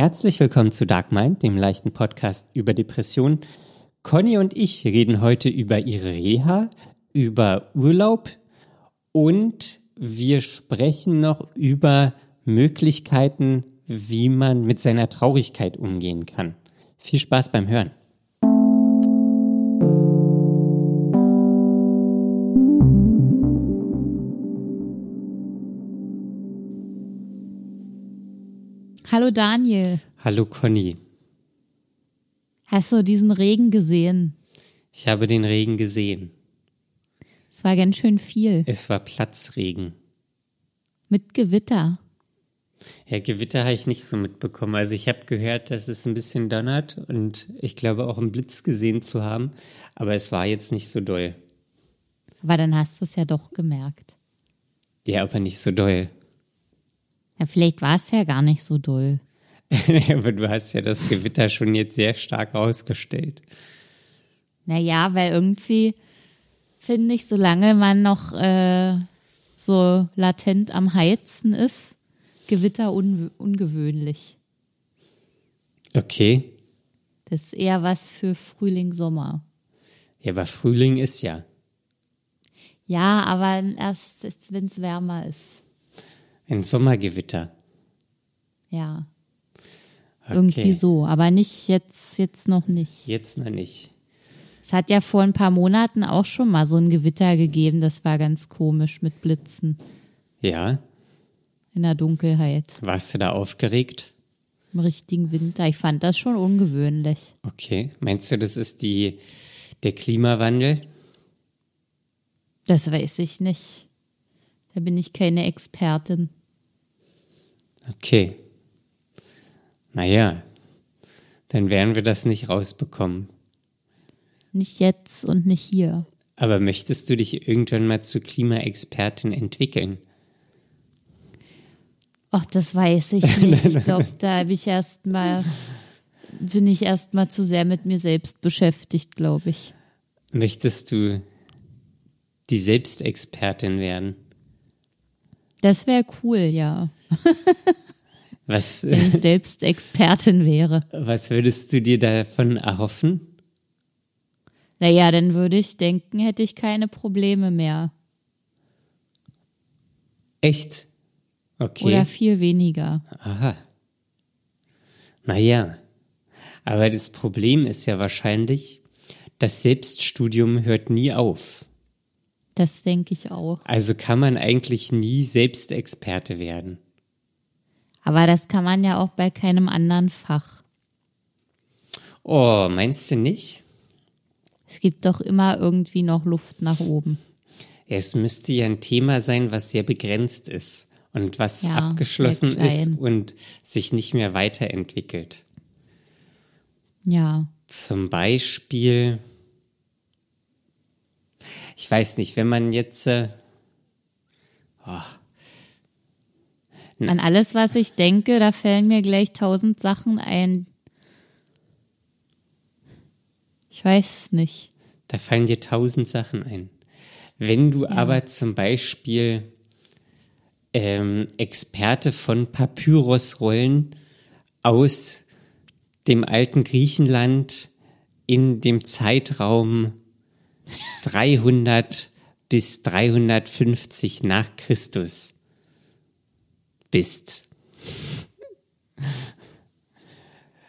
Herzlich willkommen zu Dark Mind, dem leichten Podcast über Depressionen. Conny und ich reden heute über ihre Reha, über Urlaub und wir sprechen noch über Möglichkeiten, wie man mit seiner Traurigkeit umgehen kann. Viel Spaß beim Hören. Hallo Daniel. Hallo Conny. Hast du diesen Regen gesehen? Ich habe den Regen gesehen. Es war ganz schön viel. Es war Platzregen. Mit Gewitter. Ja, Gewitter habe ich nicht so mitbekommen. Also ich habe gehört, dass es ein bisschen donnert und ich glaube auch einen Blitz gesehen zu haben, aber es war jetzt nicht so doll. Aber dann hast du es ja doch gemerkt. Ja, aber nicht so doll. Ja, vielleicht war es ja gar nicht so doll. aber du hast ja das Gewitter schon jetzt sehr stark ausgestellt. Naja, weil irgendwie finde ich, solange man noch äh, so latent am Heizen ist, Gewitter un ungewöhnlich. Okay. Das ist eher was für Frühling, Sommer. Ja, aber Frühling ist ja. Ja, aber erst, wenn es wärmer ist. Ein Sommergewitter. Ja. Okay. Irgendwie so, aber nicht jetzt, jetzt noch nicht. Jetzt noch nicht. Es hat ja vor ein paar Monaten auch schon mal so ein Gewitter gegeben, das war ganz komisch mit Blitzen. Ja. In der Dunkelheit. Warst du da aufgeregt? Im richtigen Winter. Ich fand das schon ungewöhnlich. Okay. Meinst du, das ist die, der Klimawandel? Das weiß ich nicht. Da bin ich keine Expertin. Okay. Naja, dann werden wir das nicht rausbekommen. Nicht jetzt und nicht hier. Aber möchtest du dich irgendwann mal zur Klimaexpertin entwickeln? Ach, das weiß ich nicht. Ich glaube, da habe ich erst mal, bin ich erst mal zu sehr mit mir selbst beschäftigt, glaube ich. Möchtest du die Selbstexpertin werden? Das wäre cool, ja. Was, Wenn ich selbst Expertin wäre. Was würdest du dir davon erhoffen? Naja, dann würde ich denken, hätte ich keine Probleme mehr. Echt? Okay. Oder viel weniger. Aha. Naja, aber das Problem ist ja wahrscheinlich, das Selbststudium hört nie auf. Das denke ich auch. Also kann man eigentlich nie Selbstexperte werden. Aber das kann man ja auch bei keinem anderen Fach. Oh, meinst du nicht? Es gibt doch immer irgendwie noch Luft nach oben. Es müsste ja ein Thema sein, was sehr begrenzt ist und was ja, abgeschlossen ist und sich nicht mehr weiterentwickelt. Ja. Zum Beispiel, ich weiß nicht, wenn man jetzt, äh, oh, an alles, was ich denke, da fällen mir gleich tausend Sachen ein. Ich weiß nicht. Da fallen dir tausend Sachen ein. Wenn du ja. aber zum Beispiel ähm, Experte von Papyrusrollen aus dem alten Griechenland in dem Zeitraum 300 bis 350 nach Christus bist.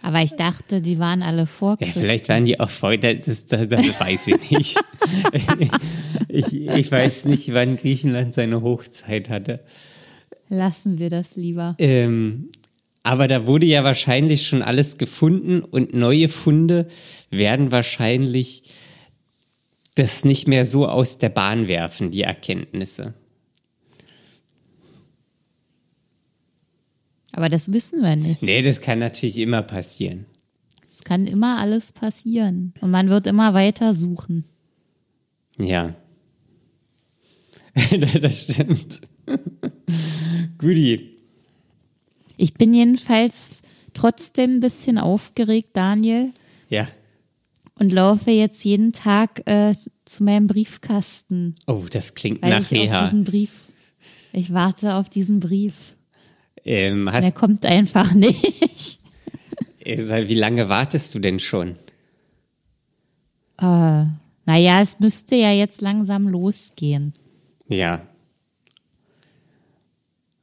Aber ich dachte, die waren alle vor Christus. Ja, vielleicht waren die auch vor, das, das, das weiß ich nicht. ich, ich weiß nicht, wann Griechenland seine Hochzeit hatte. Lassen wir das lieber. Ähm, aber da wurde ja wahrscheinlich schon alles gefunden und neue Funde werden wahrscheinlich das nicht mehr so aus der Bahn werfen, die Erkenntnisse. Aber das wissen wir nicht. Nee, das kann natürlich immer passieren. Es kann immer alles passieren. Und man wird immer weiter suchen. Ja. das stimmt. Guti. Ich bin jedenfalls trotzdem ein bisschen aufgeregt, Daniel. Ja. Und laufe jetzt jeden Tag äh, zu meinem Briefkasten. Oh, das klingt nach ich Reha. Auf diesen Brief, ich warte auf diesen Brief. Ähm, hast, Der kommt einfach nicht. Äh, Wie lange wartest du denn schon? Äh, naja, es müsste ja jetzt langsam losgehen. Ja.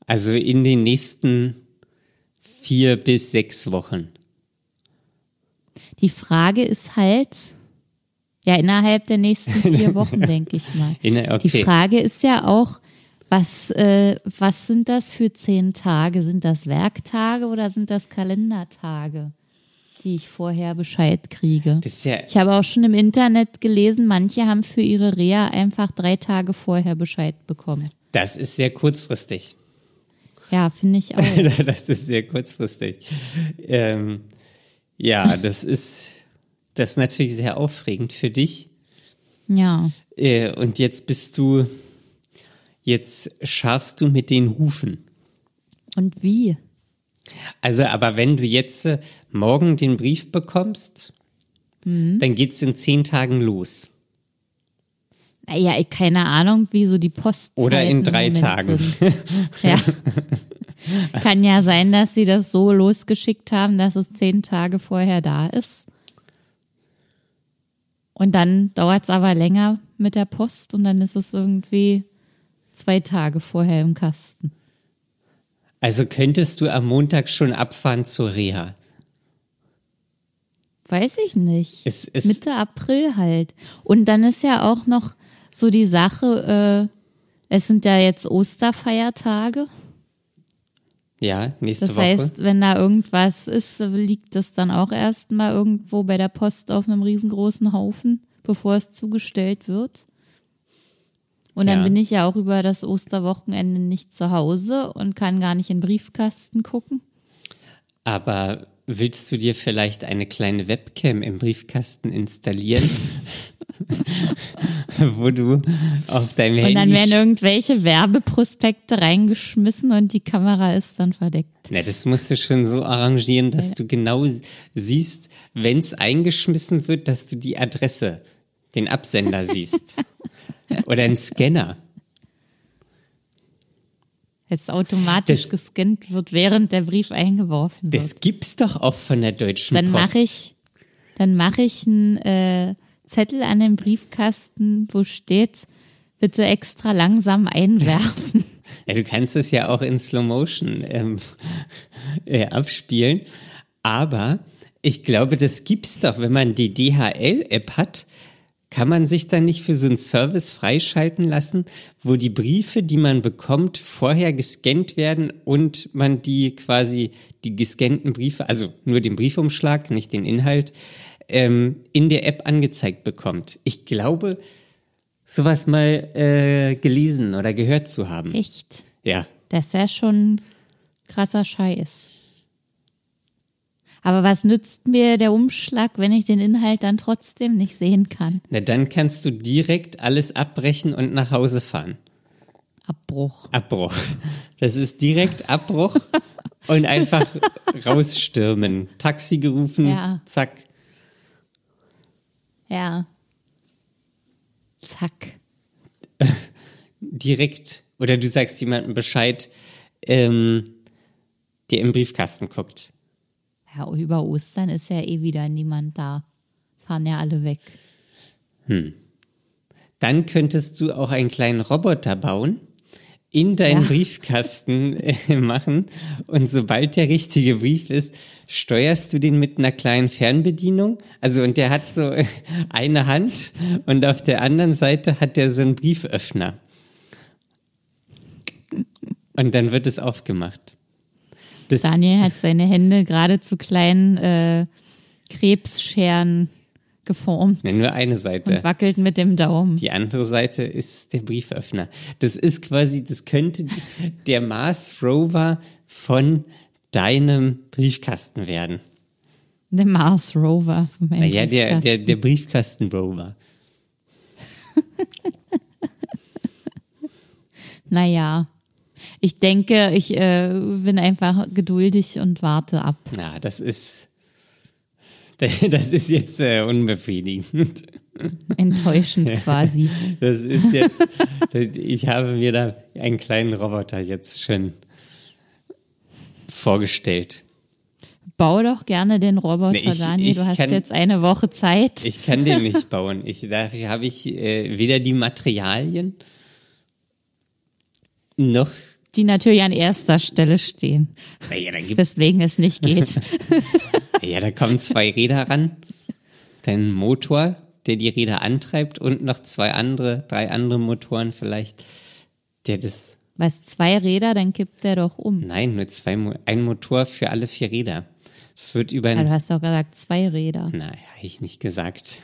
Also in den nächsten vier bis sechs Wochen. Die Frage ist halt, ja, innerhalb der nächsten vier Wochen, denke ich mal. In, okay. Die Frage ist ja auch, was, äh, was sind das für zehn Tage? Sind das Werktage oder sind das Kalendertage, die ich vorher Bescheid kriege? Ja, Ich habe auch schon im Internet gelesen, manche haben für ihre Reha einfach drei Tage vorher Bescheid bekommen. das ist sehr kurzfristig. Ja, finde ich auch. das ist sehr kurzfristig. Ähm, ja, das ist, das ist natürlich sehr aufregend für dich. Ja. Äh, und jetzt bist du, jetzt scharst du mit den Hufen. Und wie? Also, aber wenn du jetzt äh, morgen den Brief bekommst, dann geht's in zehn Tagen los. Naja, ich keine Ahnung, wie so die Post Oder in drei Tagen. Ja. Kann ja sein, dass sie das so losgeschickt haben, dass es zehn Tage vorher da ist. Und dann dauert es aber länger mit der Post und dann ist es irgendwie zwei Tage vorher im Kasten. Also könntest du am Montag schon abfahren zur Reha. Weiß ich nicht. Es ist- Mitte April halt. Und dann ist ja auch noch so die Sache, äh, es sind ja jetzt Osterfeiertage. Ja, nächste Das Woche. heißt, wenn da irgendwas ist, liegt das dann auch erstmal irgendwo bei der Post auf einem riesengroßen Haufen, bevor es zugestellt wird. Und dann Ja. bin ich ja auch über das Osterwochenende nicht zu Hause und kann gar nicht in den Briefkasten gucken. Aber willst du dir vielleicht eine kleine Webcam im Briefkasten installieren? Wo du auf deinem Und Handy. dann werden irgendwelche Werbeprospekte reingeschmissen und die Kamera ist dann verdeckt. Na, das musst du schon so arrangieren, dass du genau siehst, wenn es eingeschmissen wird, dass du die Adresse, den Absender siehst. Oder einen Scanner. Jetzt automatisch Das- gescannt wird, während der Brief eingeworfen wird. Das gibt's doch auch von der Deutschen Dann Post. mache ich, dann mache ich einen äh, Zettel an den Briefkasten, wo steht, bitte extra langsam einwerfen. Ja, du kannst es ja auch in Slow Motion ähm, äh, abspielen. Aber ich glaube, das gibt's doch, wenn man die DHL-App hat, kann man sich dann nicht für so einen Service freischalten lassen, wo die Briefe, die man bekommt, vorher gescannt werden und man die quasi, die gescannten Briefe, also nur den Briefumschlag, nicht den Inhalt, ähm, in der App angezeigt bekommt. Ich glaube, sowas mal äh, gelesen oder gehört zu haben. Echt? Ja. Das ist ja schon krasser Scheiß. Aber was nützt mir der Umschlag, wenn ich den Inhalt dann trotzdem nicht sehen kann? Na, dann kannst du direkt alles abbrechen und nach Hause fahren. Abbruch. Abbruch. Das ist direkt Abbruch und einfach rausstürmen. Taxi gerufen, Ja. zack. Ja. Zack. Direkt. Oder du sagst jemandem Bescheid, ähm, der im Briefkasten guckt. Ja, über Ostern ist ja eh wieder niemand da. Fahren ja alle weg. Dann könntest du auch einen kleinen Roboter bauen, in deinen Ja. Briefkasten äh, machen und sobald der richtige Brief ist, steuerst du den mit einer kleinen Fernbedienung. Also und der hat so äh, eine Hand und auf der anderen Seite hat der so einen Brieföffner. Und dann wird es aufgemacht. Das, Daniel hat seine Hände gerade zu kleinen äh, Krebsscheren geformt ja, nur eine Seite. und wackelt mit dem Daumen. Die andere Seite ist der Brieföffner. Das ist quasi, das könnte der Mars Rover von deinem Briefkasten werden. Der Mars Rover. von meinem Naja, der, der, der Briefkasten Rover. Naja, ich denke, ich äh, bin einfach geduldig und warte ab. Na, das ist, das ist jetzt äh, unbefriedigend. Enttäuschend quasi. Das ist jetzt, ich habe mir da einen kleinen Roboter jetzt schon vorgestellt. Bau doch gerne den Roboter, Nee, ich- Daniel. Du hast kann- jetzt eine Woche Zeit. Ich kann den nicht bauen. Ich, dafür habe ich äh, weder die Materialien noch. Die natürlich an erster Stelle stehen, gibt, weswegen es nicht geht. ja, da kommen zwei Räder ran, dann Motor, der die Räder antreibt und noch zwei andere, drei andere Motoren vielleicht, der das. Was, zwei Räder, dann kippt der doch um. Nein, nur zwei, ein Motor für alle vier Räder. Das wird über Ja, ein. du hast doch gesagt, zwei Räder. Na, habe ich nicht gesagt.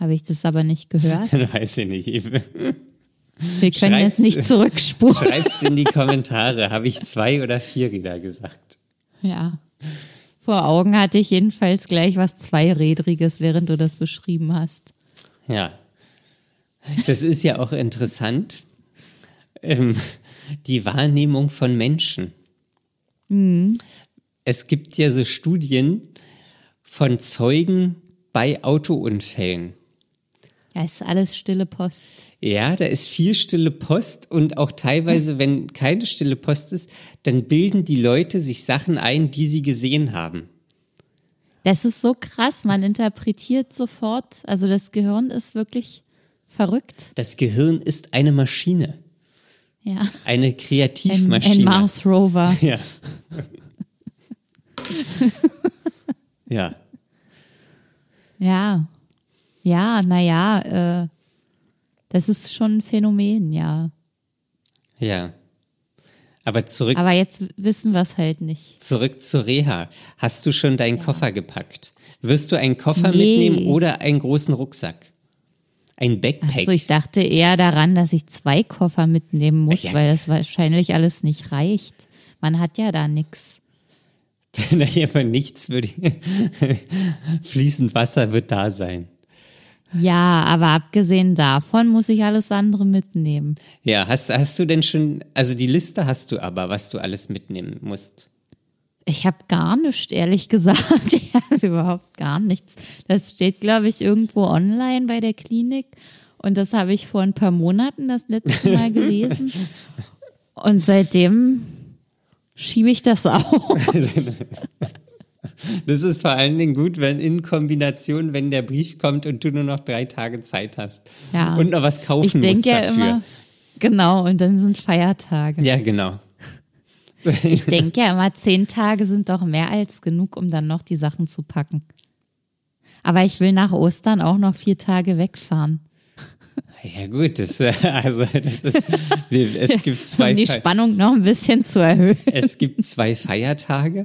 Habe ich das aber nicht gehört? Weiß ich nicht. Wir können Schreib's- jetzt nicht zurückspulen. Schreibt's in die Kommentare. Habe ich zwei oder vier Räder gesagt? Ja. Vor Augen hatte ich jedenfalls gleich was Zweirädriges, während du das beschrieben hast. Ja. Das ist ja auch interessant. Ähm, die Wahrnehmung von Menschen. Es gibt ja so Studien von Zeugen bei Autounfällen. Ja, ist alles stille Post. Ja, da ist viel stille Post und auch teilweise, wenn keine stille Post ist, dann bilden die Leute sich Sachen ein, die sie gesehen haben. Das ist so krass, man interpretiert sofort. Also das Gehirn ist wirklich verrückt. Das Gehirn ist eine Maschine, Ja. eine Ein, Kreativmaschine. ein Mars Rover. Ja. ja. Ja. Ja, naja, äh, das ist schon ein Phänomen, ja. Ja. Aber zurück, Aber jetzt wissen wir es halt nicht. zurück zur Reha. Hast du schon deinen Koffer gepackt? Wirst du einen Koffer Nee. mitnehmen oder einen großen Rucksack? Ein Backpack? Achso, ich dachte eher daran, dass ich zwei Koffer mitnehmen muss, Ja. weil das wahrscheinlich alles nicht reicht. Man hat ja da nix. Naja, aber nichts würde. Fließend Wasser wird da sein. Ja, aber abgesehen davon muss ich alles andere mitnehmen. Ja, hast, hast du denn schon, also die Liste hast du aber, was du alles mitnehmen musst. Ich habe gar nichts, ehrlich gesagt. Ich habe überhaupt gar nichts. Das steht, glaube ich, irgendwo online bei der Klinik. Und das habe ich vor ein paar Monaten das letzte Mal gelesen. Und seitdem schiebe ich das auf. Das ist vor allen Dingen gut, wenn in Kombination, wenn der Brief kommt und du nur noch drei Tage Zeit hast. Ja. Und noch was kaufen Ich denke musst ja dafür. immer, genau, und dann sind Feiertage. Ja, genau. Ich denke ja immer, zehn Tage sind doch mehr als genug, um dann noch die Sachen zu packen. Aber ich will nach Ostern auch noch vier Tage wegfahren. Ja gut, das, äh, also das ist, es gibt zwei, um die Spannung noch ein bisschen zu erhöhen. es gibt zwei Feiertage,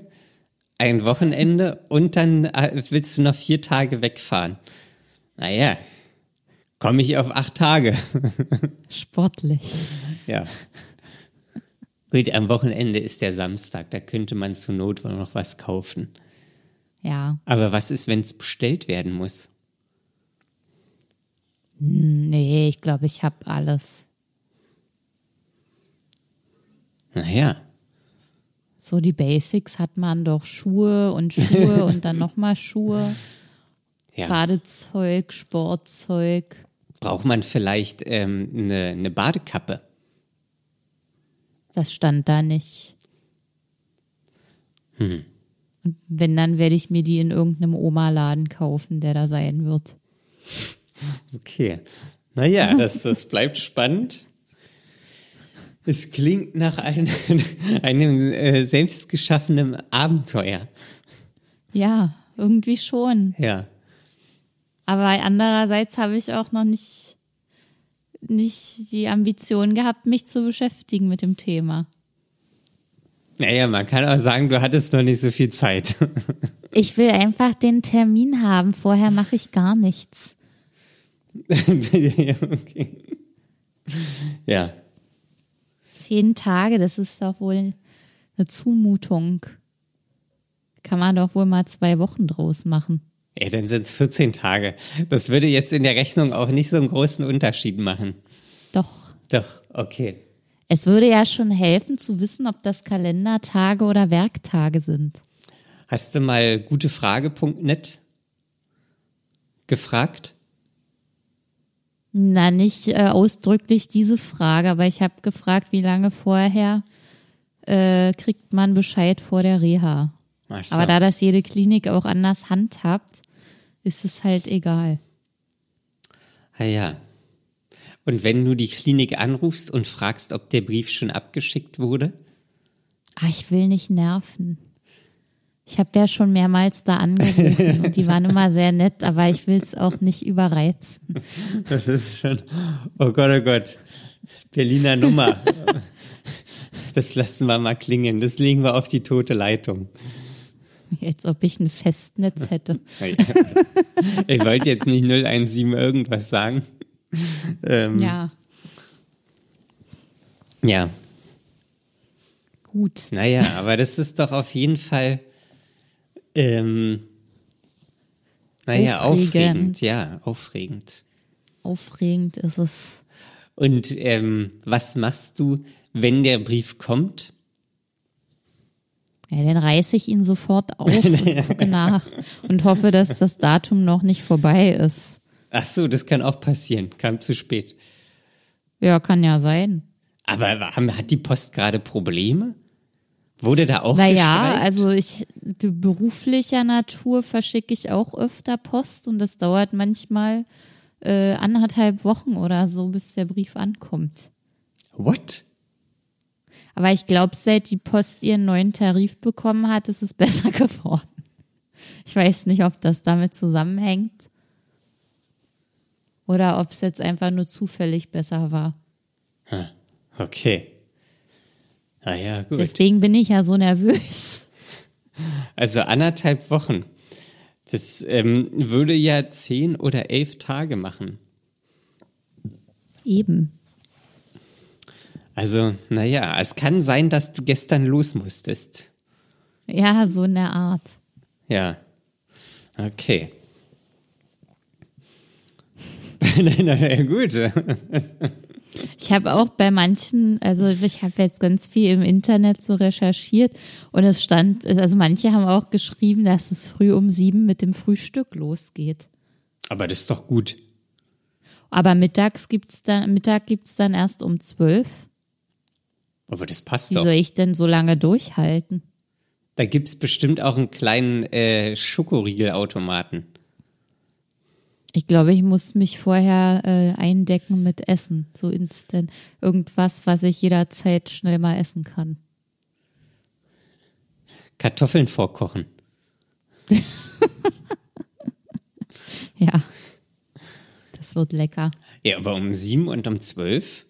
ein Wochenende und dann äh, willst du noch vier Tage wegfahren. Naja, komme ich auf acht Tage. Sportlich. Ja. Gut, am Wochenende ist der Samstag, da könnte man zur Not noch was kaufen. Ja. Aber was ist, wenn es bestellt werden muss? Nee, ich glaube, ich habe alles. Naja, So die Basics hat man doch Schuhe und Schuhe und dann nochmal Schuhe, ja. Badezeug, Sportzeug. Braucht man vielleicht ähm, eine, eine Badekappe? Das stand da nicht. Und wenn, dann werde ich mir die in irgendeinem Oma-Laden kaufen, der da sein wird. Okay. Naja, das, das bleibt spannend. Es klingt nach einem, einem äh, selbstgeschaffenen Abenteuer. Ja, irgendwie schon. Ja. Aber andererseits habe ich auch noch nicht, nicht die Ambition gehabt, mich zu beschäftigen mit dem Thema. Naja, man kann auch sagen, du hattest noch nicht so viel Zeit. Ich will einfach den Termin haben. Vorher mache ich gar nichts. ja, okay. ja, Zehn Tage, das ist doch wohl eine Zumutung. Kann man doch wohl mal zwei Wochen draus machen. ja dann sind es 14 Tage. Das würde jetzt in der Rechnung auch nicht so einen großen Unterschied machen. Doch. Doch, okay. Es würde ja schon helfen zu wissen, ob das Kalendertage oder Werktage sind. Hast du mal gutefrage.net gefragt? Na, nicht äh, ausdrücklich diese Frage, aber ich habe gefragt, wie lange vorher äh, kriegt man Bescheid vor der Reha. So. Aber da das jede Klinik auch anders handhabt, ist es halt egal. Ah ja. Und wenn du die Klinik anrufst und fragst, ob der Brief schon abgeschickt wurde? Ah, ich will nicht nerven. Ich habe ja schon mehrmals da angerufen und die waren immer sehr nett, aber ich will es auch nicht überreizen. Das ist schon, oh Gott, oh Gott. Berliner Nummer. Das lassen wir mal klingen. Das legen wir auf die tote Leitung. Als ob ich ein Festnetz hätte. Ich wollte jetzt nicht 017 irgendwas sagen. Ähm, Ja, ja, gut. naja, aber das ist doch auf jeden Fall, ähm, naja, Aufregend. aufregend. Ja, aufregend. Aufregend ist es. Und ähm, was machst du, wenn der Brief kommt? Ja, dann reiße ich ihn sofort auf und gucke nach und hoffe, dass das Datum noch nicht vorbei ist. Ach so, das kann auch passieren. Kam zu spät. Ja, kann ja sein. Aber haben, hat die Post gerade Probleme? Wurde da auch Naja, gestreikt? also ich beruflicher Natur verschicke ich auch öfter Post und das dauert manchmal äh, anderthalb Wochen oder so, bis der Brief ankommt. What? Aber ich glaube, seit die Post ihren neuen Tarif bekommen hat, ist es besser geworden. Ich weiß nicht, ob das damit zusammenhängt oder ob es jetzt einfach nur zufällig besser war. Okay. Ah ja, gut. Deswegen bin ich ja so nervös. Also anderthalb Wochen. Das ähm, würde ja zehn oder elf Tage machen. Eben. Also, naja, es kann sein, dass du gestern los musstest. Ja, so in der Art. Ja. Okay. na, na, na, gut. Ich habe auch bei manchen, also ich habe jetzt ganz viel im Internet so recherchiert und es stand, also manche haben auch geschrieben, dass es früh um sieben mit dem Frühstück losgeht. Aber das ist doch gut. Aber mittags gibt's dann, Mittag gibt's dann erst um zwölf. Aber das passt Wie doch. soll ich denn so lange durchhalten? Da gibt's bestimmt auch einen kleinen äh, Schokoriegelautomaten. Ich glaube, ich muss mich vorher äh, eindecken mit Essen, so instant. Irgendwas, was ich jederzeit schnell mal essen kann. Kartoffeln vorkochen. Ja, das wird lecker. Ja, aber um sieben und um zwölf?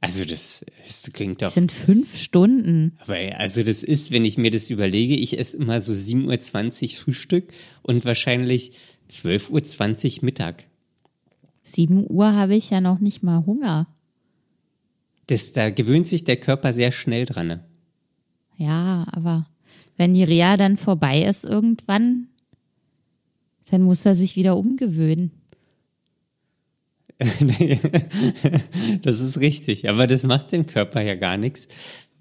Also das, das klingt doch. Das sind fünf Stunden. Aber also das ist, wenn ich mir das überlege, ich esse immer so 7.20 Uhr Frühstück und wahrscheinlich 12.20 Uhr Mittag. Sieben Uhr habe ich ja noch nicht mal Hunger. Das, da gewöhnt sich der Körper sehr schnell dran. ne? Ja, aber wenn die Reha dann vorbei ist irgendwann, dann muss er sich wieder umgewöhnen. Das ist richtig, aber das macht dem Körper ja gar nichts.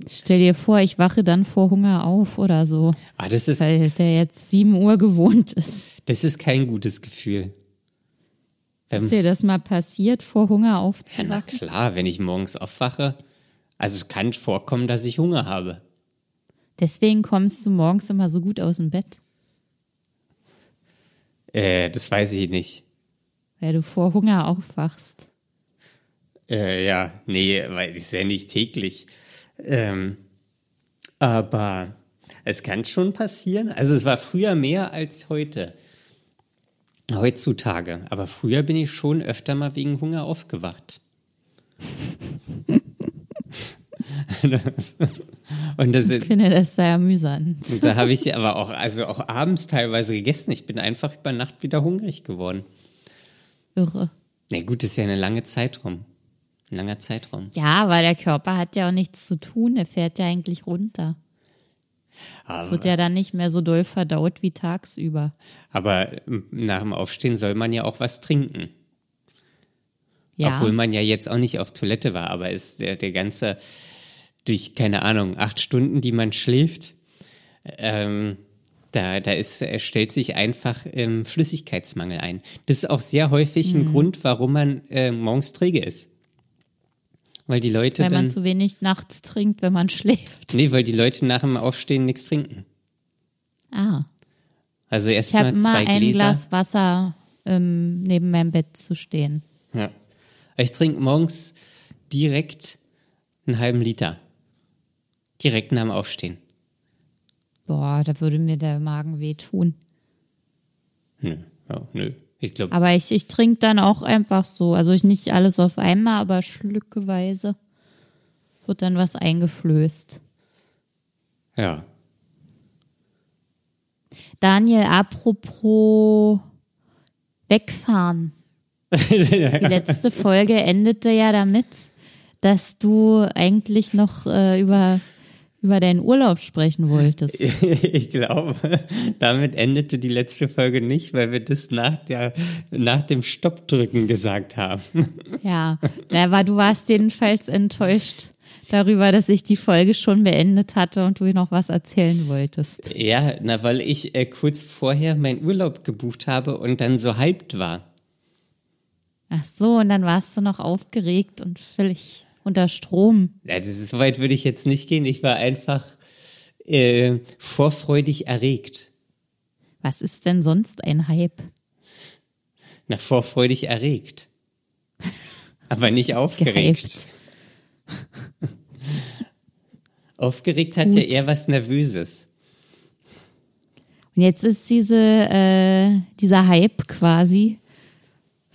Stell dir vor, ich wache dann vor Hunger auf oder so, Ah, das ist, weil der jetzt sieben Uhr gewohnt ist. das ist kein gutes Gefühl. Ist dir das mal passiert, vor Hunger Ja, na aufzuwachen? klar, wenn ich morgens aufwache. Also es kann vorkommen, dass ich Hunger habe. Deswegen kommst du morgens immer so gut aus dem Bett, Äh, das weiß ich nicht. Weil du vor Hunger aufwachst. Äh, ja, nee, weil ist ja nicht täglich. Ähm, aber es kann schon passieren. Also es war früher mehr als heute. Heutzutage. Aber früher bin ich schon öfter mal wegen Hunger aufgewacht. Das- Und das, Ich finde das sehr amüsant. da habe ich aber auch, also auch abends teilweise gegessen. Ich bin einfach über Nacht wieder hungrig geworden. Irre. Na gut, das ist ja eine lange Zeitraum. Ein langer Zeitraum. Ja, aber der Körper hat ja auch nichts zu tun, er fährt ja eigentlich runter. Es wird ja dann nicht mehr so doll verdaut wie tagsüber. aber nach dem Aufstehen soll man ja auch was trinken. Ja, Obwohl man ja jetzt auch nicht auf Toilette war, aber ist der, der ganze, durch, keine Ahnung, acht Stunden, die man schläft, ähm, da, da ist, äh, stellt sich einfach ähm, Flüssigkeitsmangel ein. Das ist auch sehr häufig Mhm. ein Grund, warum man äh, morgens träge ist. Weil die Leute Weil man dann. zu wenig nachts trinkt, wenn man schläft. Nee, weil die Leute nach dem Aufstehen nichts trinken. Ah. Also erst mal zwei ein Gläser. Glas Wasser ähm, neben meinem Bett zu stehen. Ja. Ich trinke morgens direkt einen halben Liter. Direkt nach dem Aufstehen. Boah, da würde mir der Magen wehtun. Nö, ja, nö. Ich glaube, Aber ich, ich trinke dann auch einfach so. Also ich nicht alles auf einmal, aber schlückeweise wird dann was eingeflößt. ja. Daniel, apropos wegfahren. Die letzte Folge endete ja damit, dass du eigentlich noch äh, über, über deinen Urlaub sprechen wolltest. Ich glaube, damit endete die letzte Folge nicht, weil wir das nach, der, nach dem Stoppdrücken gesagt haben. Ja, aber du warst jedenfalls enttäuscht darüber, dass ich die Folge schon beendet hatte und du noch was erzählen wolltest. Ja, na, weil ich äh, kurz vorher meinen Urlaub gebucht habe und dann so hyped war. Ach so, und dann warst du noch aufgeregt und völlig unter Strom. Ja, das ist, so weit würde ich jetzt nicht gehen. Ich war einfach äh, vorfreudig erregt. Was ist denn sonst ein Hype? Na, vorfreudig erregt. Aber nicht aufgeregt. Aufgeregt hat Gut. ja eher was Nervöses. Und jetzt ist diese, äh, dieser Hype quasi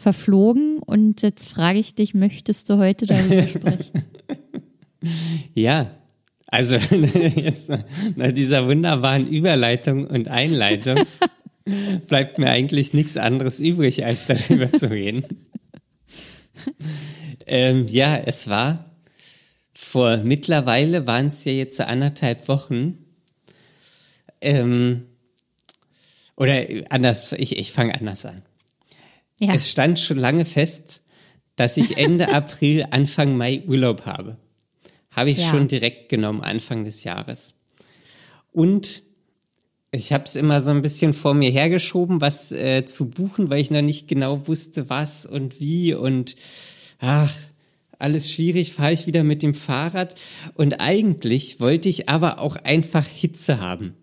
verflogen und jetzt frage ich dich, möchtest du heute darüber sprechen? Ja, also jetzt nach dieser wunderbaren Überleitung und Einleitung bleibt mir eigentlich nichts anderes übrig, als darüber zu reden. Ähm, ja, es war vor mittlerweile waren es ja jetzt anderthalb Wochen. Ähm, oder anders, ich, ich fange anders an. Ja, Es stand schon lange fest, dass ich Ende April, Anfang Mai Urlaub habe. Habe ich Ja. schon direkt genommen, Anfang des Jahres. Und ich habe es immer so ein bisschen vor mir hergeschoben, was äh, zu buchen, weil ich noch nicht genau wusste, was und wie und ach, alles schwierig, fahre ich wieder mit dem Fahrrad. Und eigentlich wollte ich aber auch einfach Hitze haben.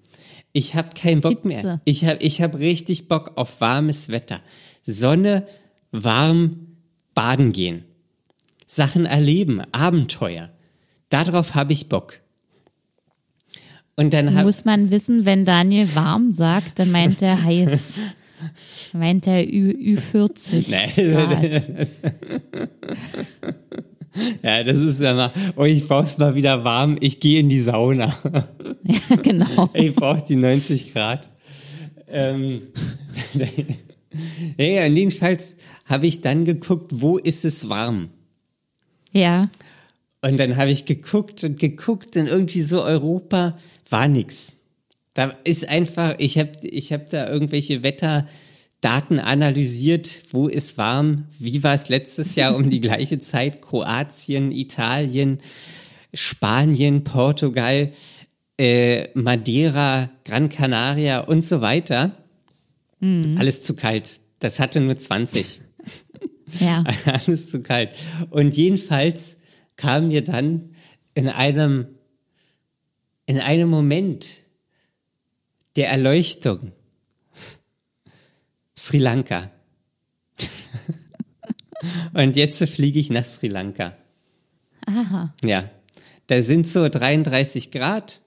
Ich habe keinen Bock mehr. Hitze. Ich habe ich hab richtig Bock auf warmes Wetter. Sonne, warm, baden gehen. Sachen erleben, Abenteuer. Darauf habe ich Bock. Und dann habe muss man wissen, wenn Daniel warm sagt, dann meint er heiß. meint er Ü, Ü40 Grad. ja, das ist ja mal, oh, ich brauch's mal wieder warm, ich gehe in die Sauna. Ja, genau. Ich brauche die 90 Grad. Ähm, ja, jedenfalls habe ich dann geguckt, wo ist es warm? Ja, Und dann habe ich geguckt und geguckt und irgendwie so Europa war nix. Da ist einfach, ich habe ich hab da irgendwelche Wetterdaten analysiert, wo ist warm, wie war es letztes Jahr um die gleiche Zeit, Kroatien, Italien, Spanien, Portugal, äh, Madeira, Gran Canaria und so weiter. Alles zu kalt. Das hatte nur 20. ja. Alles zu kalt. Und jedenfalls kam mir dann in einem, in einem Moment der Erleuchtung Sri Lanka. Und jetzt fliege ich nach Sri Lanka. Aha. Ja, da sind so 33 Grad,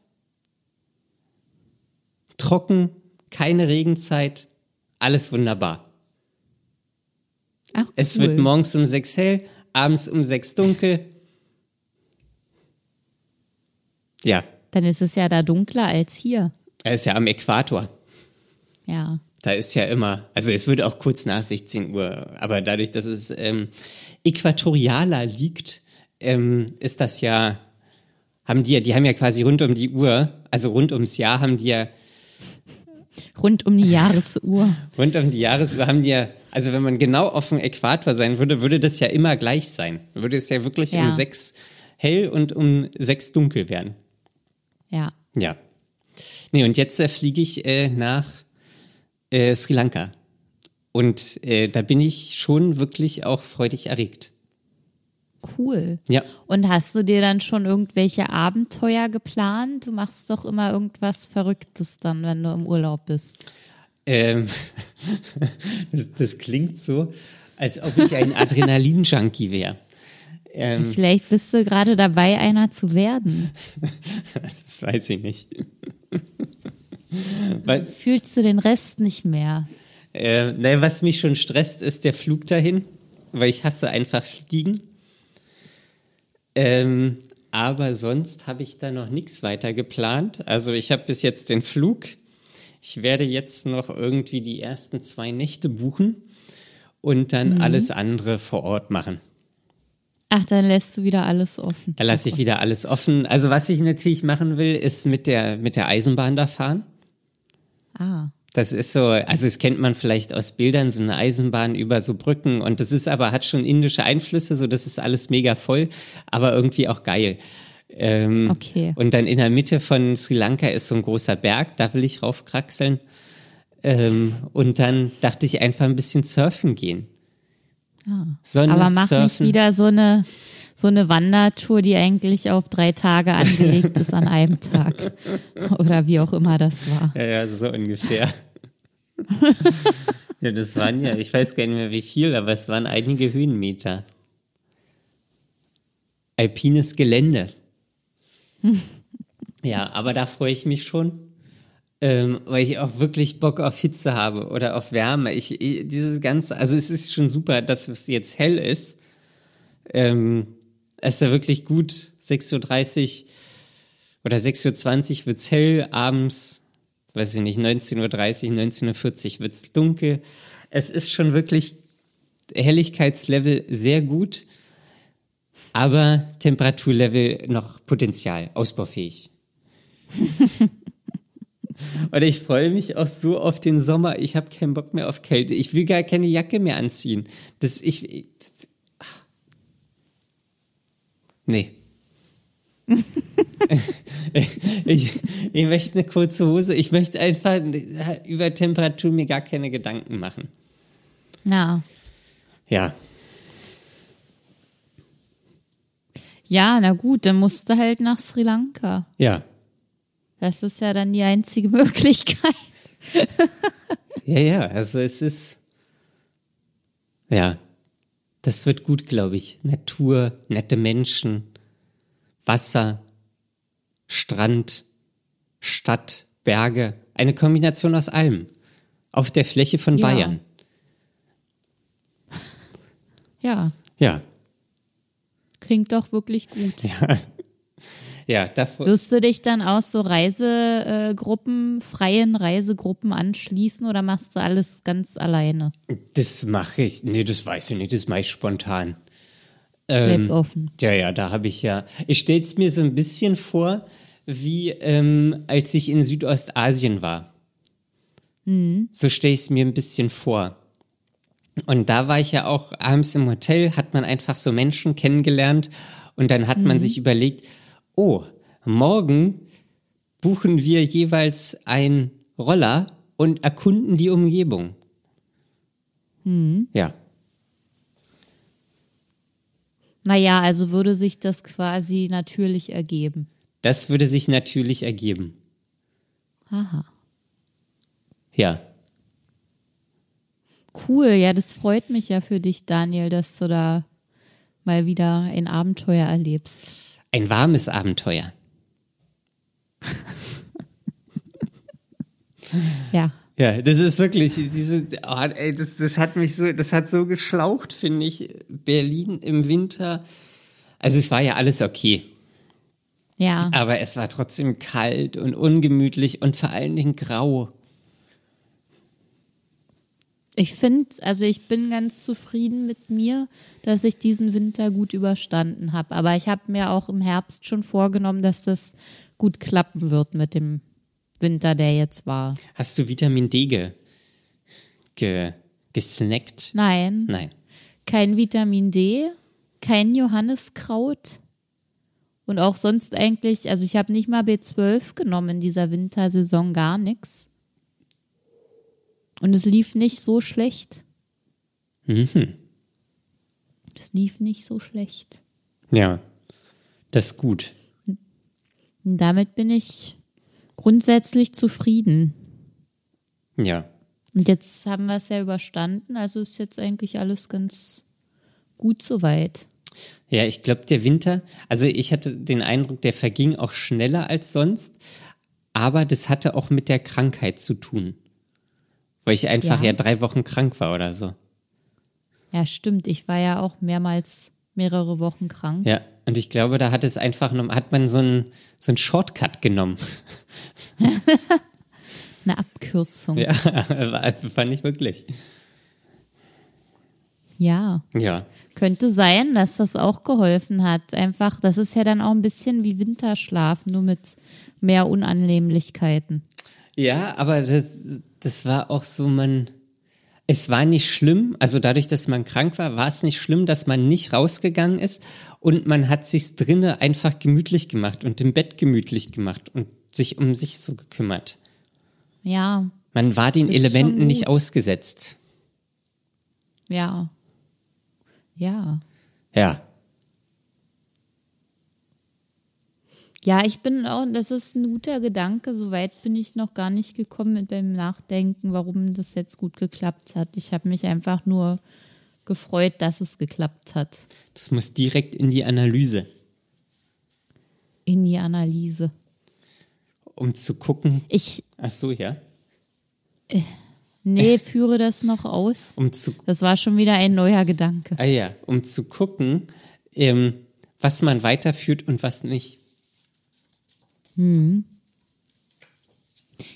trocken, keine Regenzeit, alles wunderbar. Ach, Es cool. wird morgens um sechs hell, abends um sechs dunkel. Ja, Dann ist es ja da dunkler als hier. er ist ja am Äquator. Ja. Da ist ja immer, also es wird auch kurz nach 16 Uhr, aber dadurch, dass es ähm, äquatorialer liegt, ähm, ist das ja, haben die ja, die haben ja quasi rund um die Uhr, also rund ums Jahr haben die ja, Rund um die Jahresuhr. rund um die Jahresuhr haben die ja, also wenn man genau auf dem Äquator sein würde, würde das ja immer gleich sein. Würde es ja wirklich Ja. um sechs hell und um sechs dunkel werden. Ja. Ja. Nee, und jetzt äh, fliege ich äh, nach äh, Sri Lanka. Und äh, da bin ich schon wirklich auch freudig erregt. Cool. Ja. Und hast du dir dann schon irgendwelche Abenteuer geplant? Du machst doch immer irgendwas Verrücktes dann, wenn du im Urlaub bist. Ähm, das, das klingt so, als ob ich ein Adrenalin-Junkie wäre. Ähm, Vielleicht bist du gerade dabei, einer zu werden. das weiß ich nicht. Weil, Fühlst du den Rest nicht mehr? äh, ne, was mich schon stresst, ist der Flug dahin, weil ich hasse einfach Fliegen. Ähm, aber sonst habe ich da noch nichts weiter geplant. Also ich habe bis jetzt den Flug. Ich werde jetzt noch irgendwie die ersten zwei Nächte buchen und dann alles andere vor Ort machen. Ach, dann lässt du wieder alles offen. Da lasse ich wieder alles offen. Also was ich natürlich machen will, ist mit der, mit der Eisenbahn da fahren. Ah. Das ist so, also das kennt man vielleicht aus Bildern, so eine Eisenbahn über so Brücken und das ist aber, hat schon indische Einflüsse, so das ist alles mega voll, aber irgendwie auch geil. Ähm, Okay. Und dann in der Mitte von Sri Lanka ist so ein großer Berg, da will ich raufkraxeln. Ähm, und dann dachte ich einfach ein bisschen surfen gehen. Sonne, Ah. Aber mach nicht surfen. wieder so eine, so eine Wandertour, die eigentlich auf drei Tage angelegt ist an einem Tag. Oder wie auch immer das war. Ja, ja, so ungefähr. ja, das waren ja, ich weiß gar nicht mehr wie viel, aber es waren einige Höhenmeter. Alpines Gelände. Ja, aber da freue ich mich schon, ähm, weil ich auch wirklich Bock auf Hitze habe oder auf Wärme. Ich, dieses ganze, also es ist schon super, dass es jetzt hell ist. Ähm, ist ja wirklich gut, 6.30 Uhr oder 6.20 Uhr wird's hell, abends, weiß ich nicht, 19.30 Uhr, 19.40 Uhr wird's dunkel. Es ist schon wirklich Helligkeitslevel sehr gut, aber Temperaturlevel noch Potenzial, ausbaufähig. Und ich freue mich auch so auf den Sommer. Ich habe keinen Bock mehr auf Kälte. Ich will gar keine Jacke mehr anziehen. Das ich. Das, nee. ich, ich möchte eine kurze Hose. Ich möchte einfach über Temperatur mir gar keine Gedanken machen. Ja. Ja. Ja, na gut, dann musst du halt nach Sri Lanka. Ja. Das ist ja dann die einzige Möglichkeit. Ja, ja, also es ist. Ja. Das wird gut, glaube ich. Natur, nette Menschen, Wasser, Strand, Stadt, Berge. Eine Kombination aus allem. Auf der Fläche von Ja. Bayern. Ja, Ja. klingt doch wirklich gut. Ja, davor. Wirst du dich dann aus so Reisegruppen, freien Reisegruppen anschließen oder machst du alles ganz alleine? Das mache ich. Nee, das weiß ich nicht. Das mache ich spontan. Bleibt Ähm, offen. Ja, ja, da habe ich ja. Ich stelle es mir so ein bisschen vor, wie ähm, als ich in Südostasien war. So stelle ich es mir ein bisschen vor. Und da war ich ja auch abends im Hotel, hat man einfach so Menschen kennengelernt und dann hat man sich überlegt, oh, morgen buchen wir jeweils einen Roller und erkunden die Umgebung. Ja. Naja, also würde sich das quasi natürlich ergeben. Das würde sich natürlich ergeben. Aha. Ja. Cool, ja, das freut mich ja für dich, Daniel, dass du da mal wieder ein Abenteuer erlebst. Ein warmes Abenteuer. Ja. Ja, das ist wirklich diese, oh, ey, das, das hat mich so, das hat so geschlaucht, finde ich. Berlin im Winter. Also es war ja alles okay, Ja. aber es war trotzdem kalt und ungemütlich und vor allen Dingen grau. Ich finde, also ich bin ganz zufrieden mit mir, dass ich diesen Winter gut überstanden habe. Aber ich habe mir auch im Herbst schon vorgenommen, dass das gut klappen wird mit dem Winter, der jetzt war. Hast du Vitamin D ge, ge, gesnackt? Nein, Nein. kein Vitamin D, kein Johanniskraut und auch sonst eigentlich, also ich habe nicht mal B12 genommen in dieser Wintersaison, gar nichts. Und es lief nicht so schlecht. Mhm. Es lief nicht so schlecht. Ja, das ist gut. Und damit bin ich grundsätzlich zufrieden. Ja. Und jetzt haben wir es ja überstanden, also ist jetzt eigentlich alles ganz gut soweit. Ja, ich glaube, der Winter, also ich hatte den Eindruck, der verging auch schneller als sonst, aber das hatte auch mit der Krankheit zu tun. Weil ich einfach ja, Ja. drei Wochen krank war oder so. Ja, stimmt. Ich war ja auch mehrmals mehrere Wochen krank. Ja, und ich glaube, da hat es einfach hat man so einen so einen Shortcut genommen. Eine Abkürzung. Ja, also fand ich wirklich. ja. Ja. Könnte sein, dass das auch geholfen hat. Einfach, das ist ja dann auch ein bisschen wie Winterschlaf, nur mit mehr Unannehmlichkeiten. Ja, aber das, das war auch so, man, es war nicht schlimm, also dadurch, dass man krank war, war es nicht schlimm, dass man nicht rausgegangen ist und man hat sich's drinnen einfach gemütlich gemacht und im Bett gemütlich gemacht und sich um sich so gekümmert. Ja, Man war den Elementen nicht ausgesetzt. ja. Ja. Ja. Ja, ich bin auch, das ist ein guter Gedanke. Soweit bin ich noch gar nicht gekommen mit beim Nachdenken, warum das jetzt gut geklappt hat. Ich habe mich einfach nur gefreut, dass es geklappt hat. Das muss direkt in die Analyse, In die Analyse. um zu gucken. Ich, Ach so, ja. nee, führe das noch aus. Um zu, Das war schon wieder ein neuer Gedanke. ah ja, um zu gucken, ähm, was man weiterführt und was nicht.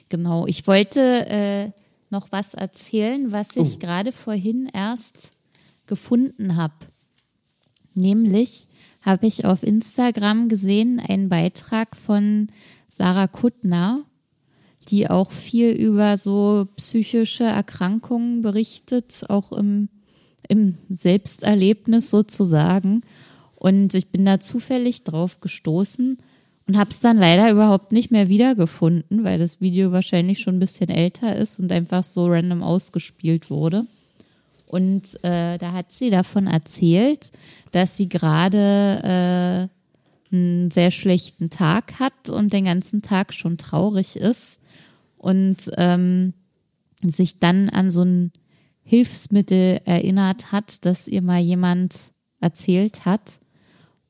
Genau, ich wollte äh, noch was erzählen, was ich Oh. gerade vorhin erst gefunden habe. Nämlich habe ich auf Instagram gesehen einen Beitrag von Sarah Kuttner, die auch viel über so psychische Erkrankungen berichtet, auch im, im Selbsterlebnis sozusagen. Und ich bin da zufällig drauf gestoßen und habe es dann leider überhaupt nicht mehr wiedergefunden, weil das Video wahrscheinlich schon ein bisschen älter ist und einfach so random ausgespielt wurde. Und äh, da hat sie davon erzählt, dass sie gerade äh, einen sehr schlechten Tag hat und den ganzen Tag schon traurig ist und ähm, sich dann an so ein Hilfsmittel erinnert hat, das ihr mal jemand erzählt hat.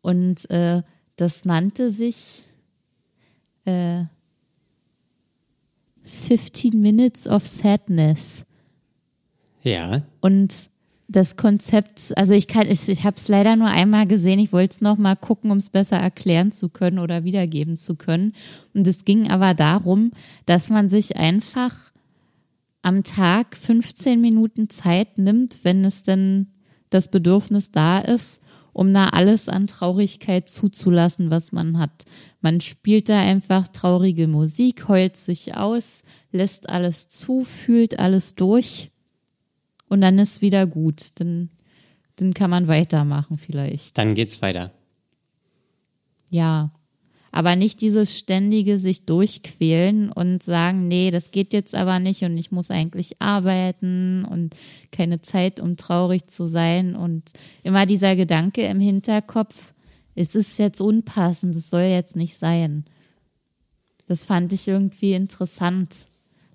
Und äh, das nannte sich äh, 15 Minutes of Sadness. Ja. Und das Konzept, also ich kann, ich, ich habe es leider nur einmal gesehen. Ich wollte es noch mal gucken, um es besser erklären zu können oder wiedergeben zu können. Und es ging aber darum, dass man sich einfach am Tag 15 Minuten Zeit nimmt, wenn es denn das Bedürfnis da ist, um da alles an Traurigkeit zuzulassen, was man hat. Man spielt da einfach traurige Musik, heult sich aus, lässt alles zu, fühlt alles durch und dann ist wieder gut. Dann, dann kann man weitermachen vielleicht. Dann geht's weiter. Ja. Aber nicht dieses ständige sich durchquälen und sagen, nee, das geht jetzt aber nicht und ich muss eigentlich arbeiten und keine Zeit, um traurig zu sein. Und immer dieser Gedanke im Hinterkopf, es ist jetzt unpassend, es soll jetzt nicht sein. Das fand ich irgendwie interessant,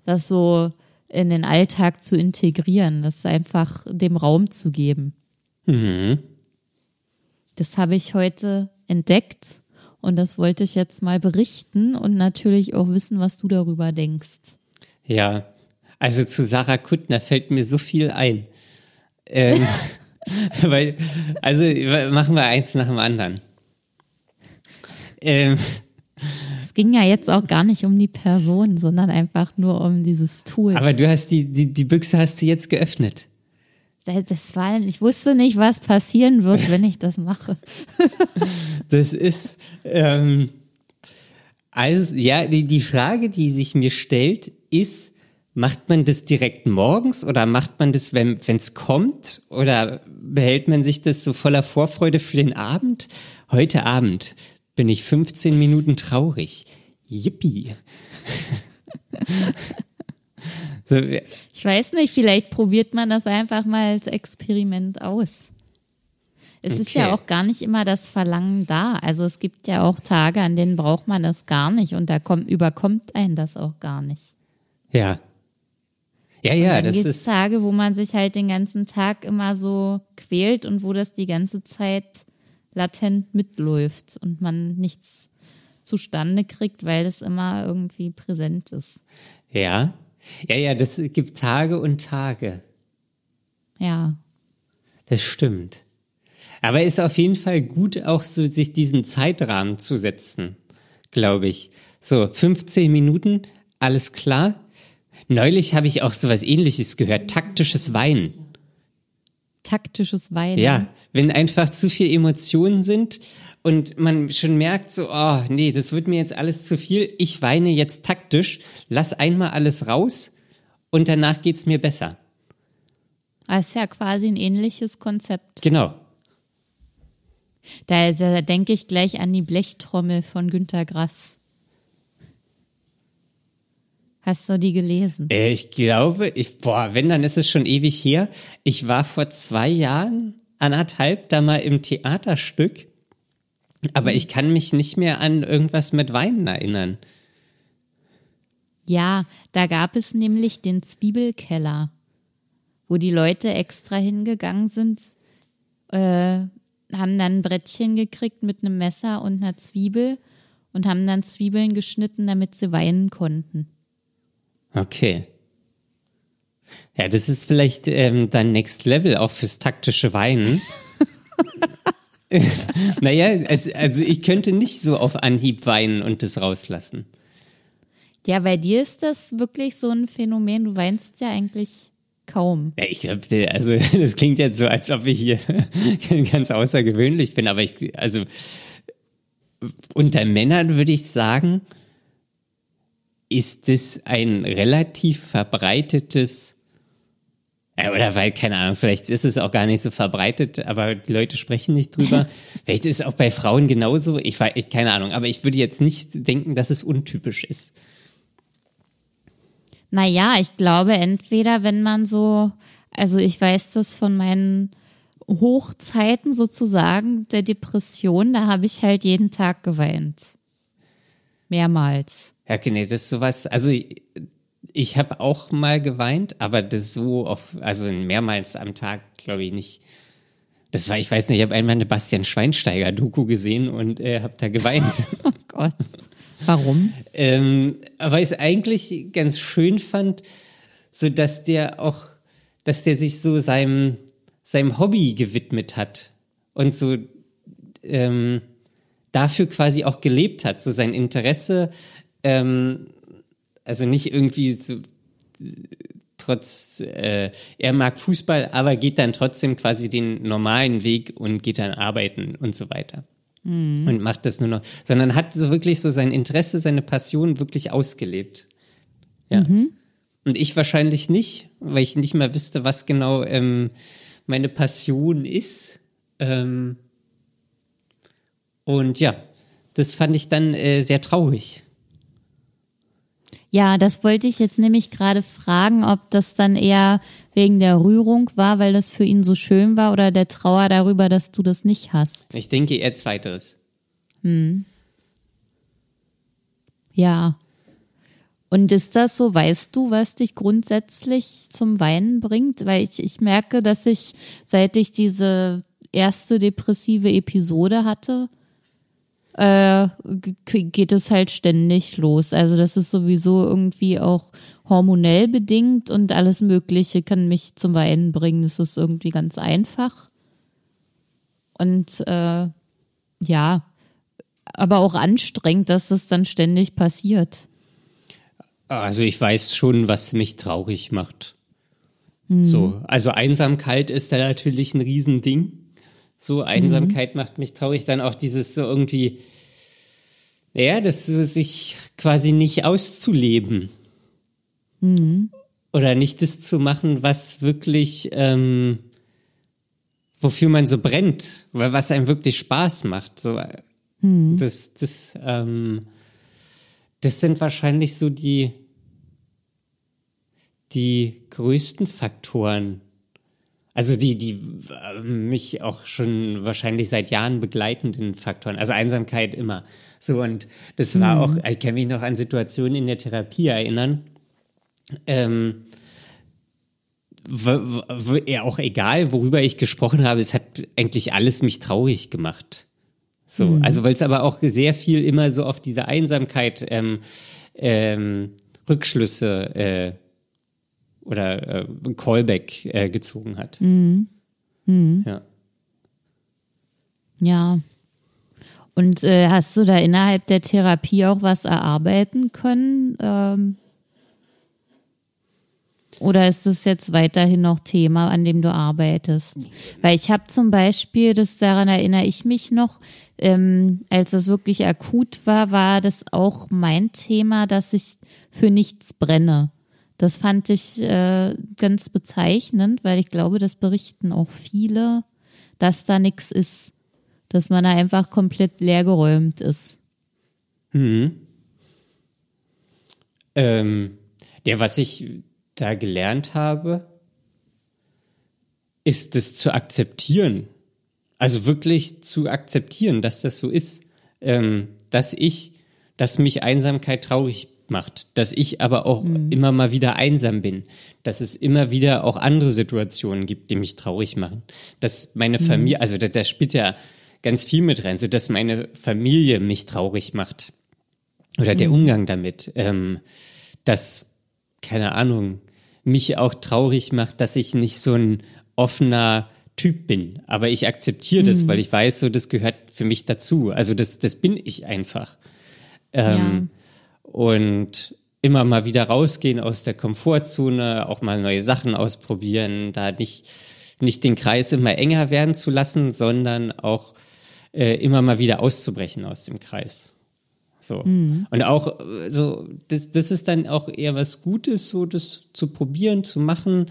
das so in den Alltag zu integrieren, das einfach dem Raum zu geben. Das habe ich heute entdeckt und das wollte ich jetzt mal berichten und natürlich auch wissen, was du darüber denkst. Ja. Also zu Sarah Kuttner fällt mir so viel ein. Ähm, weil, also machen wir eins nach dem anderen. Ähm, Es ging ja jetzt auch gar nicht um die Person, sondern einfach nur um dieses Tool. aber du hast die, die, die Büchse hast du jetzt geöffnet. Das war, ich wusste nicht, was passieren wird, wenn ich das mache. Das ist, ähm, also, ja, die, die Frage, die sich mir stellt, ist, macht man das direkt morgens oder macht man das, wenn es kommt? Oder behält man sich das so voller Vorfreude für den Abend? Heute Abend bin ich 15 Minuten traurig. Yippie. so, Ich weiß nicht, vielleicht probiert man das einfach mal als Experiment aus. Es ist ja Okay. auch gar nicht immer das Verlangen da. Also es gibt ja auch Tage, an denen braucht man das gar nicht und da kommt, überkommt einen das auch gar nicht. Ja. Ja, ja, Dann das gibt ist. Tage, wo man sich halt den ganzen Tag immer so quält und wo das die ganze Zeit latent mitläuft und man nichts zustande kriegt, weil es immer irgendwie präsent ist. Ja. Ja, ja, das gibt Tage und Tage. Ja. Das stimmt. Aber ist auf jeden Fall gut, auch so sich diesen Zeitrahmen zu setzen, glaube ich. So, 15 Minuten, alles klar. Neulich habe ich auch sowas ähnliches gehört, taktisches Weinen. Taktisches Weinen. Ja, wenn einfach zu viel Emotionen sind und man schon merkt so, oh nee, das wird mir jetzt alles zu viel. Ich weine jetzt taktisch, lass einmal alles raus und danach geht's mir besser. Das ist ja quasi ein ähnliches Konzept. Genau. Da, da denke ich gleich an die Blechtrommel von Günter Grass. Hast du die gelesen? Äh, ich glaube, ich, boah, wenn, dann ist es schon ewig her. Ich war vor zwei Jahren, anderthalb, da mal im Theaterstück. Aber ich kann mich nicht mehr an irgendwas mit Weinen erinnern. Ja, da gab es nämlich den Zwiebelkeller, wo die Leute extra hingegangen sind, äh, haben dann ein Brettchen gekriegt mit einem Messer und einer Zwiebel und haben dann Zwiebeln geschnitten, damit sie weinen konnten. Okay. Ja, das ist vielleicht ähm, dann Next Level auch fürs taktische Weinen. naja, also, also ich könnte nicht so auf Anhieb weinen und das rauslassen. Ja, bei dir ist das wirklich so ein Phänomen. Du weinst ja eigentlich kaum. Ja, ich glaube, also das klingt jetzt so, als ob ich hier ganz außergewöhnlich bin, aber ich, also unter Männern würde ich sagen, ist es ein relativ verbreitetes, oder weil, keine Ahnung, vielleicht ist es auch gar nicht so verbreitet, aber die Leute sprechen nicht drüber. vielleicht ist es auch bei Frauen genauso, ich weiß, keine Ahnung, aber ich würde jetzt nicht denken, dass es untypisch ist. Naja, ich glaube, entweder wenn man so, also ich weiß das von meinen Hochzeiten sozusagen der Depression, da habe ich halt jeden Tag geweint. Mehrmals. Ja, okay, nee, das ist sowas, also ich, habe auch mal geweint, aber das so auf, also mehrmals am Tag, glaube ich nicht. Das war, ich weiß nicht, ich habe einmal eine Bastian Schweinsteiger-Doku gesehen und äh, habe da geweint. Oh Gott. Warum? ähm, aber ich es eigentlich ganz schön fand, so dass der auch, dass der sich so seinem, seinem Hobby gewidmet hat und so ähm, dafür quasi auch gelebt hat, so sein Interesse, ähm, also nicht irgendwie so trotz, äh, er mag Fußball, aber geht dann trotzdem quasi den normalen Weg und geht dann arbeiten und so weiter. Und macht das nur noch, sondern hat so wirklich so sein Interesse, seine Passion wirklich ausgelebt. Ja. Und ich wahrscheinlich nicht, weil ich nicht mal wüsste, was genau ähm, meine Passion ist. Ähm, und ja, das fand ich dann äh, sehr traurig. Ja, das wollte ich jetzt nämlich gerade fragen, ob das dann eher wegen der Rührung war, weil das für ihn so schön war oder der Trauer darüber, dass du das nicht hast. Ich denke eher zweiteres. Ja. Und ist das so, weißt du, was dich grundsätzlich zum Weinen bringt? Weil ich, ich merke, dass ich, seit ich diese erste depressive Episode hatte, äh, geht es halt ständig los. Also das ist sowieso irgendwie auch hormonell bedingt und alles Mögliche kann mich zum Weinen bringen. Das ist irgendwie ganz einfach. Und äh, ja, aber auch anstrengend, dass das dann ständig passiert. Also ich weiß schon, was mich traurig macht. So, also Einsamkeit ist da natürlich ein Riesending. So, Einsamkeit macht mich traurig. Dann auch dieses so irgendwie, ja, das ist sich quasi nicht auszuleben. Oder nicht das zu machen, was wirklich, ähm, wofür man so brennt, weil was einem wirklich Spaß macht. So, das, das, ähm, das sind wahrscheinlich so die, die größten Faktoren. Also die, die äh, mich auch schon wahrscheinlich seit Jahren begleitenden Faktoren. Also Einsamkeit immer. So, und das war auch, ich kann mich noch an Situationen in der Therapie erinnern. Ähm, ja, auch egal, worüber ich gesprochen habe, es hat eigentlich alles mich traurig gemacht. So, also weil es aber auch sehr viel immer so auf diese Einsamkeit ähm, ähm, Rückschlüsse äh, oder äh, ein Callback äh, gezogen hat. Ja. Ja. Und äh, hast du da innerhalb der Therapie auch was erarbeiten können? Ähm, oder ist das jetzt weiterhin noch Thema, an dem du arbeitest? Weil ich habe zum Beispiel, das daran erinnere ich mich noch, ähm, als das wirklich akut war, war das auch mein Thema, dass ich für nichts brenne. Das fand ich äh, ganz bezeichnend, weil ich glaube, das berichten auch viele, dass da nichts ist. Dass man da einfach komplett leergeräumt ist. Ähm, ja, was ich da gelernt habe, ist es zu akzeptieren. Also wirklich zu akzeptieren, dass das so ist. Ähm, dass ich, dass mich Einsamkeit traurig macht. Dass ich aber auch immer mal wieder einsam bin. Dass es immer wieder auch andere Situationen gibt, die mich traurig machen. Dass meine Familie, also da, da spielt ja ganz viel mit rein, so dass meine Familie mich traurig macht. Oder der Umgang damit. Ähm, dass, keine Ahnung, mich auch traurig macht, dass ich nicht so ein offener Typ bin. Aber ich akzeptiere das, weil ich weiß, so das gehört für mich dazu. Also das, das bin ich einfach. Ähm, Und immer mal wieder rausgehen aus der Komfortzone, auch mal neue Sachen ausprobieren, da nicht, nicht den Kreis immer enger werden zu lassen, sondern auch äh, immer mal wieder auszubrechen aus dem Kreis. So. Und auch äh, so, das, das ist dann auch eher was Gutes, so das zu probieren, zu machen,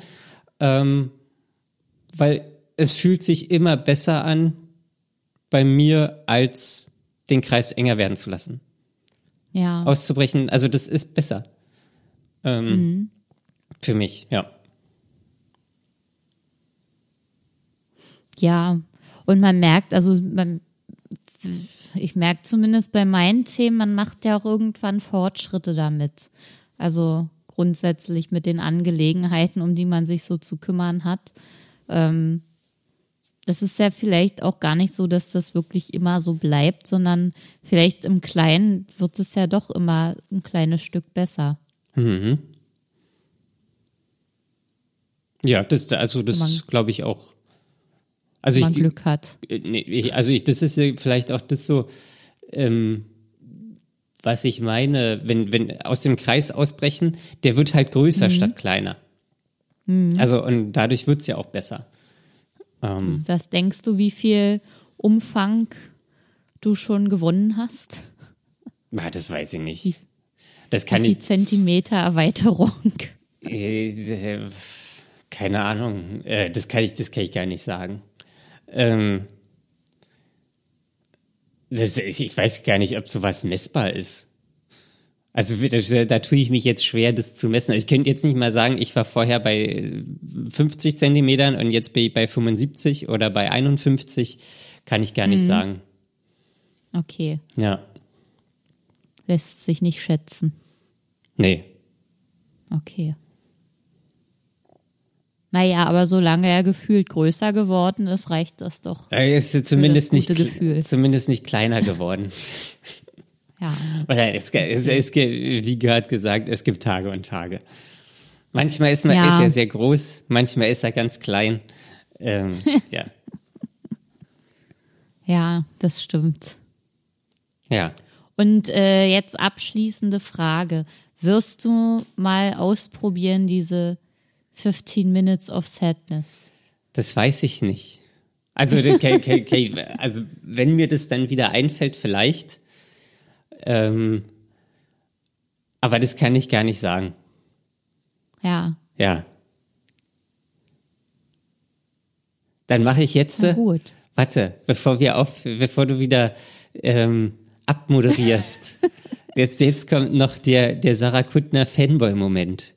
ähm, weil es fühlt sich immer besser an bei mir, als den Kreis enger werden zu lassen. Ja. Auszubrechen, also das ist besser. Ähm, Für mich, ja. Ja, und man merkt, also man, ich merke zumindest bei meinen Themen, man macht ja auch irgendwann Fortschritte damit. Also grundsätzlich mit den Angelegenheiten, um die man sich so zu kümmern hat. Ähm, das ist ja vielleicht auch gar nicht so, dass das wirklich immer so bleibt, sondern vielleicht im Kleinen wird es ja doch immer ein kleines Stück besser. Ja, das, also das glaube ich auch. Also Wenn man ich, Glück hat. Äh, Nee, also ich, das ist ja vielleicht auch das so, ähm, was ich meine, wenn, wenn aus dem Kreis ausbrechen, der wird halt größer statt kleiner. Also und dadurch wird's ja auch besser. Ähm, Was denkst du, wie viel Umfang du schon gewonnen hast? ah, das weiß ich nicht. Das kann die ich, Zentimeter Erweiterung. äh, keine Ahnung, äh, das kann ich, das kann ich gar nicht sagen. Ähm, das, ich weiß gar nicht, ob sowas messbar ist. Also da tue ich mich jetzt schwer, das zu messen. Ich könnte jetzt nicht mal sagen, ich war vorher bei 50 Zentimetern und jetzt bin ich bei 75 oder bei 51. Kann ich gar nicht sagen. Okay, Ja, lässt sich nicht schätzen. nee. Okay. Naja, aber solange er gefühlt größer geworden ist, reicht das doch. Er ist zumindest nicht, Gefühl. zumindest nicht kleiner geworden. Ja. Oder es, es, es, gibt- wie gerade gesagt, es gibt Tage und Tage. Manchmal ist man Ja. ist er sehr groß, manchmal ist er ganz klein. Ähm, ja, Ja, das stimmt. ja. Und äh, jetzt abschließende Frage. Wirst du mal ausprobieren, diese 15 Minutes of Sadness? Das weiß ich nicht. Also, okay, okay, okay, also wenn mir das dann wieder einfällt, vielleicht. Ähm, aber das kann ich gar nicht sagen. Ja, Ja. Dann mache ich jetzt. na gut. Warte, bevor wir auf, bevor du wieder ähm, abmoderierst. jetzt, jetzt kommt noch der, der Sarah Kuttner Fanboy-Moment.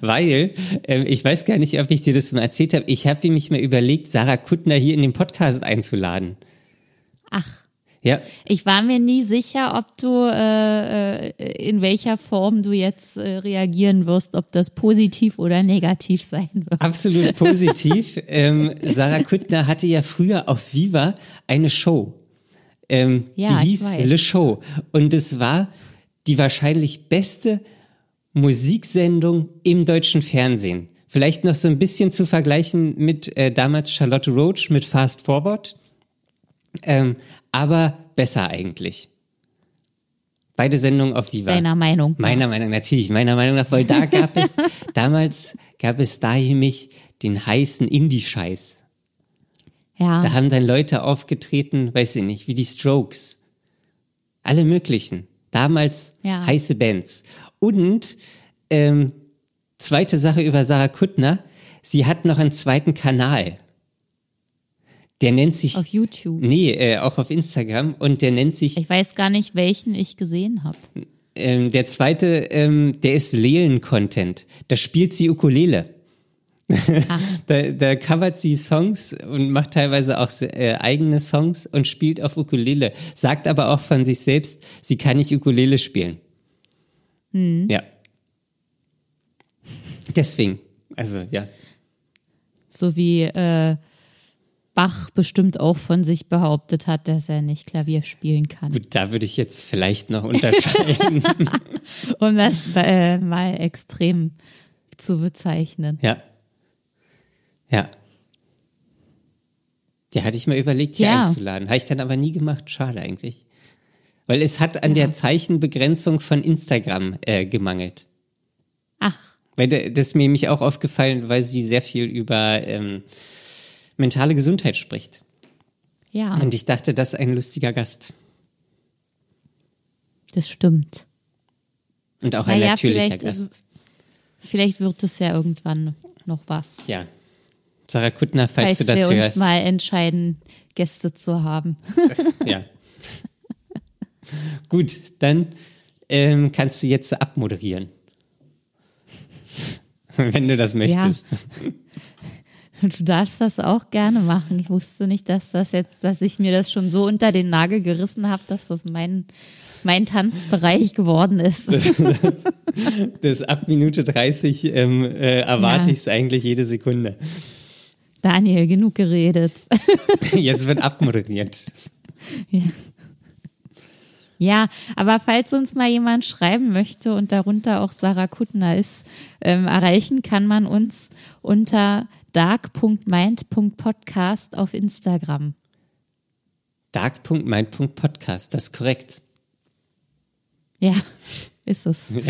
Weil, ähm, ich weiß gar nicht, ob ich dir das mal erzählt habe, ich habe mich mal überlegt, Sarah Kuttner hier in den Podcast einzuladen. Ach, Ja, ich war mir nie sicher, ob du äh, äh, in welcher Form du jetzt äh, reagieren wirst, ob das positiv oder negativ sein wird. absolut positiv. ähm, Sarah Kuttner hatte ja früher auf Viva eine Show. Ähm, Ja, die hieß. Le Show. Und es war die wahrscheinlich beste Musiksendung im deutschen Fernsehen. Vielleicht noch so ein bisschen zu vergleichen mit äh, damals Charlotte Roach mit Fast Forward. Ähm, aber besser eigentlich. Beide Sendungen auf Viva. Deiner Meinung nach. Meiner Meinung natürlich, meiner Meinung nach, weil da gab es, damals gab es da nämlich den heißen Indie-Scheiß. Ja, Da haben dann Leute aufgetreten, weiß ich nicht, wie die Strokes. Alle möglichen. Damals Ja. heiße Bands. Und ähm, zweite Sache über Sarah Kuttner, sie hat noch einen zweiten Kanal. Der nennt sich, auf YouTube. nee, äh, auch auf Instagram und der nennt sich Ich weiß gar nicht, welchen ich gesehen habe. Ähm, der zweite, ähm, der ist Lelen-Content. Da spielt sie Ukulele. da, da covert sie Songs und macht teilweise auch äh, eigene Songs und spielt auf Ukulele. Sagt aber auch von sich selbst, sie kann nicht Ukulele spielen. Ja. Deswegen, also ja. So wie äh, Bach bestimmt auch von sich behauptet hat, dass er nicht Klavier spielen kann. Gut, da würde ich jetzt vielleicht noch unterscheiden. Um das äh, mal extrem zu bezeichnen. ja. Ja. Die hatte ich mal überlegt, hier Ja. einzuladen. Habe ich dann aber nie gemacht. Schade eigentlich. Weil es hat an der Zeichenbegrenzung von Instagram äh, gemangelt. Ach, Weil da- das ist mir nämlich auch aufgefallen, weil sie sehr viel über ähm, mentale Gesundheit spricht. ja, Und ich dachte, das ist ein lustiger Gast. das stimmt. Und auch ein natürlicher vielleicht, Gast. ist- Vielleicht wird es ja irgendwann noch was. Ja. Sarah Kuttner, falls, Falls du das wir uns hörst. mal entscheiden, Gäste zu haben. Ja. Gut, dann ähm, kannst du jetzt abmoderieren. Wenn du das möchtest. Du darfst das auch gerne machen. Ich wusste nicht, dass das jetzt, dass ich mir das schon so unter den Nagel gerissen habe, dass das mein, mein Tanzbereich geworden ist. Das ab Minute 30 ähm, äh, erwarte Ja. ich es eigentlich jede Sekunde. Daniel, genug geredet. Jetzt wird abmoderiert. Ja, aber falls uns mal jemand schreiben möchte und darunter auch Sarah Kuttner ist, ähm, erreichen kann man uns unter dark.mind.podcast auf Instagram. Dark.mind.podcast, das ist korrekt. Ja, ist es.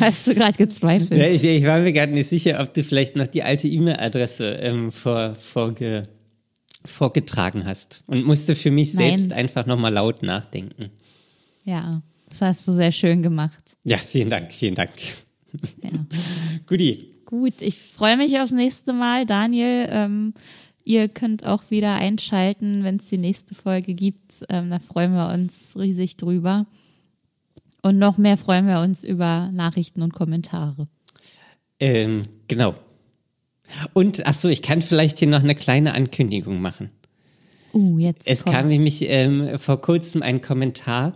Hast du gerade gezweifelt? Ja, ich, ich war mir gerade nicht sicher, ob du vielleicht noch die alte E-Mail-Adresse ähm, vor, vorge, vorgetragen hast und musste für mich Nein. selbst einfach nochmal laut nachdenken. Ja, das hast du sehr schön gemacht. Ja, vielen Dank, vielen Dank. Ja. Guti. Gut, ich freue mich aufs nächste Mal. Daniel, ähm, ihr könnt auch wieder einschalten, wenn es die nächste Folge gibt. Ähm, da freuen wir uns riesig drüber. Und noch mehr freuen wir uns über Nachrichten und Kommentare. Ähm, genau. Und, ach so, ich kann vielleicht hier noch eine kleine Ankündigung machen. Uh, jetzt Es kam kommt's. nämlich ähm, vor kurzem ein Kommentar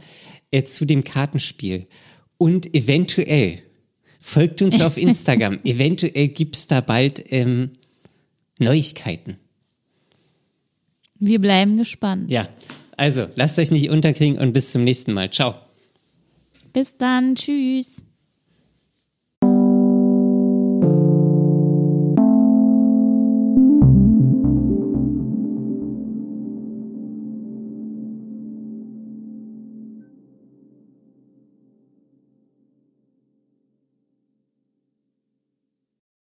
äh, zu dem Kartenspiel. Und eventuell, folgt uns auf Instagram, eventuell gibt's da bald ähm, Neuigkeiten. Wir bleiben gespannt. Ja, also lasst euch nicht unterkriegen und bis zum nächsten Mal. Ciao. Bis dann. Tschüss.